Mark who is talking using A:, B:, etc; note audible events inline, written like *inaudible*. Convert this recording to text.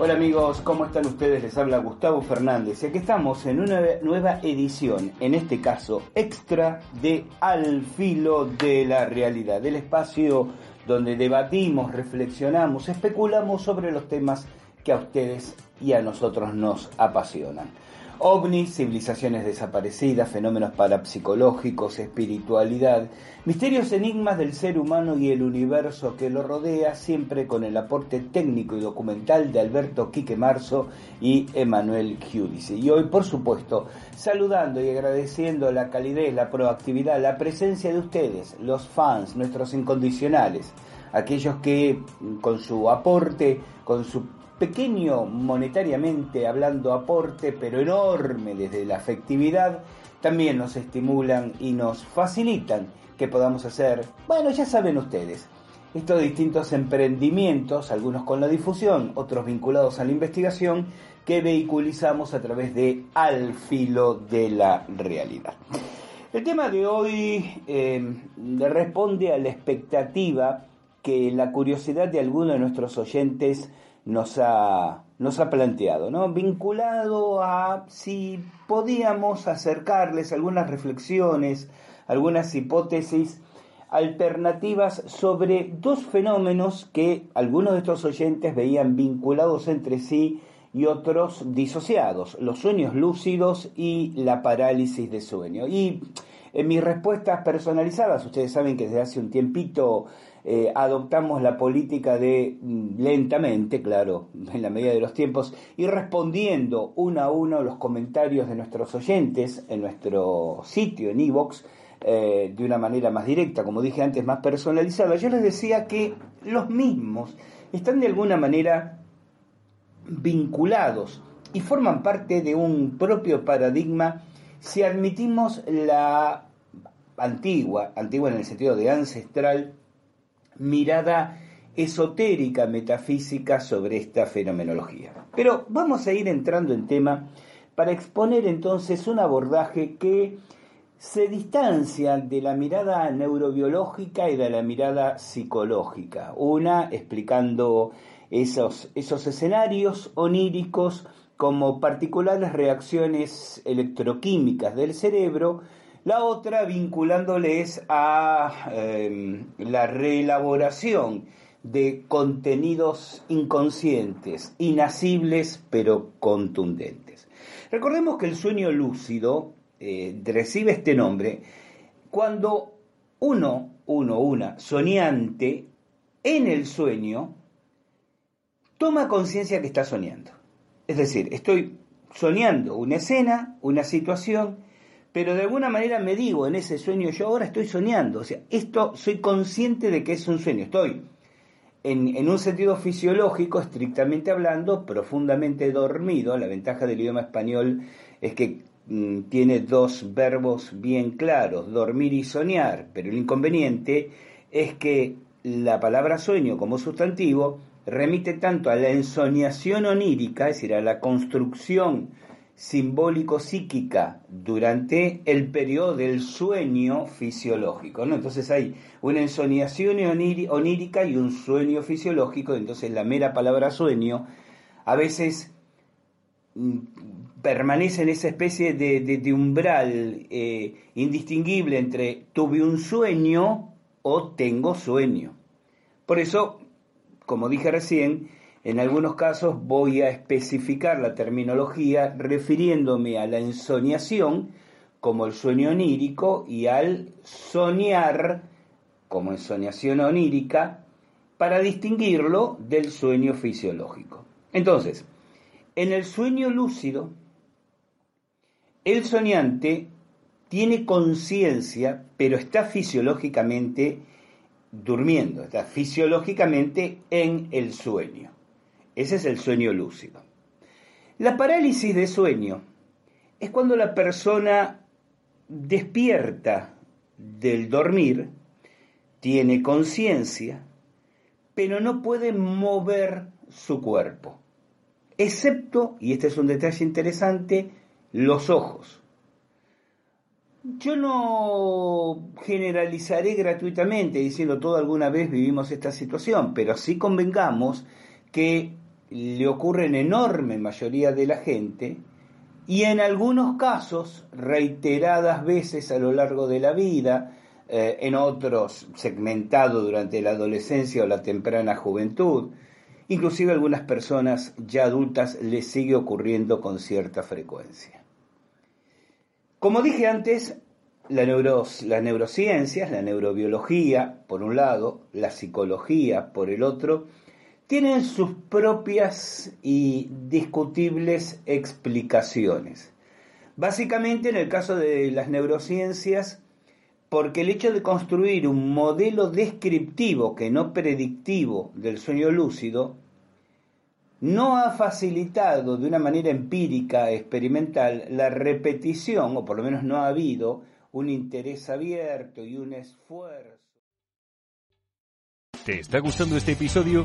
A: Hola amigos, ¿cómo están ustedes? Les habla Gustavo Fernández y aquí estamos en una nueva edición, en este caso extra de Al filo de la realidad, del espacio donde debatimos, reflexionamos, especulamos sobre los temas que a ustedes y a nosotros nos apasionan. OVNIs, civilizaciones desaparecidas, fenómenos parapsicológicos, espiritualidad, misterios enigmas del ser humano y el universo que lo rodea, siempre con el aporte técnico y documental de Alberto Quique Marzo y Emanuel Giudice. Y hoy, por supuesto, saludando y agradeciendo la calidez, la proactividad, la presencia de ustedes, los fans, nuestros incondicionales, aquellos que con su aporte, con su pequeño monetariamente hablando aporte, pero enorme desde la afectividad, también nos estimulan y nos facilitan que podamos hacer, bueno, ya saben ustedes, estos distintos emprendimientos, algunos con la difusión, otros vinculados a la investigación, que vehiculizamos a través de Al filo de la realidad. El tema de hoy eh, responde a la expectativa que la curiosidad de algunos de nuestros oyentes nos ha, nos ha planteado, ¿no? vinculado a si podíamos acercarles algunas reflexiones, algunas hipótesis alternativas sobre dos fenómenos que algunos de estos oyentes veían vinculados entre sí y otros disociados, los sueños lúcidos y la parálisis de sueño. Y en mis respuestas personalizadas, ustedes saben que desde hace un tiempito eh, adoptamos la política de mm, lentamente, claro, *laughs* en la medida de los tiempos, ir respondiendo uno a uno los comentarios de nuestros oyentes en nuestro sitio, en iVox, eh, de una manera más directa, como dije antes, más personalizada. Yo les decía que los mismos están de alguna manera vinculados y forman parte de un propio paradigma si admitimos la antigua, antigua en el sentido de ancestral, mirada esotérica, metafísica sobre esta fenomenología. Pero vamos a ir entrando en tema para exponer entonces un abordaje que se distancia de la mirada neurobiológica y de la mirada psicológica. Una explicando esos, esos escenarios oníricos como particulares reacciones electroquímicas del cerebro la otra vinculándoles a em, la reelaboración de contenidos inconscientes, inacibles pero contundentes. Recordemos que el sueño lúcido eh, recibe este nombre cuando uno, uno, una, soñante, en el sueño, toma conciencia que está soñando. Es decir, estoy soñando una escena, una situación, pero de alguna manera me digo en ese sueño, yo ahora estoy soñando, o sea, esto soy consciente de que es un sueño, estoy en, en, un sentido fisiológico, estrictamente hablando, profundamente dormido, la ventaja del idioma español es que mm, tiene dos verbos bien claros, dormir y soñar, pero el inconveniente es que la palabra sueño como sustantivo remite tanto a la ensoñación onírica, es decir, a la construcción simbólico-psíquica durante el periodo del sueño fisiológico. Entonces hay una ensoñación onírica y un sueño fisiológico, entonces la mera palabra sueño a veces mm, permanece en esa especie de, umbral eh, indistinguible entre tuve un sueño o tengo sueño. Por eso, como dije recién, en algunos casos voy a especificar la terminología refiriéndome a la ensoñación como el sueño onírico y al soñar como ensoñación onírica para distinguirlo del sueño fisiológico. Entonces, en el sueño lúcido, el soñante tiene conciencia, pero está fisiológicamente durmiendo, está fisiológicamente en el sueño. Ese es el sueño lúcido. La parálisis de sueño es cuando la persona despierta del dormir, tiene conciencia, pero no puede mover su cuerpo, excepto, y este es un detalle interesante, los ojos. Yo no generalizaré gratuitamente diciendo todo alguna vez vivimos esta situación, pero sí convengamos que le ocurre en enorme mayoría de la gente y en algunos casos, reiteradas veces a lo largo de la vida, eh, en otros segmentado durante la adolescencia o la temprana juventud, inclusive a algunas personas ya adultas les sigue ocurriendo con cierta frecuencia. Como dije antes, la las neurociencias, la neurobiología, por un lado, la psicología, por el otro, tienen sus propias y discutibles explicaciones. Básicamente en el caso de las neurociencias, porque el hecho de construir un modelo descriptivo que no predictivo del sueño lúcido no ha facilitado de una manera empírica, experimental, la repetición, o por lo menos no ha habido un interés abierto y un esfuerzo
B: ¿Te está gustando este episodio?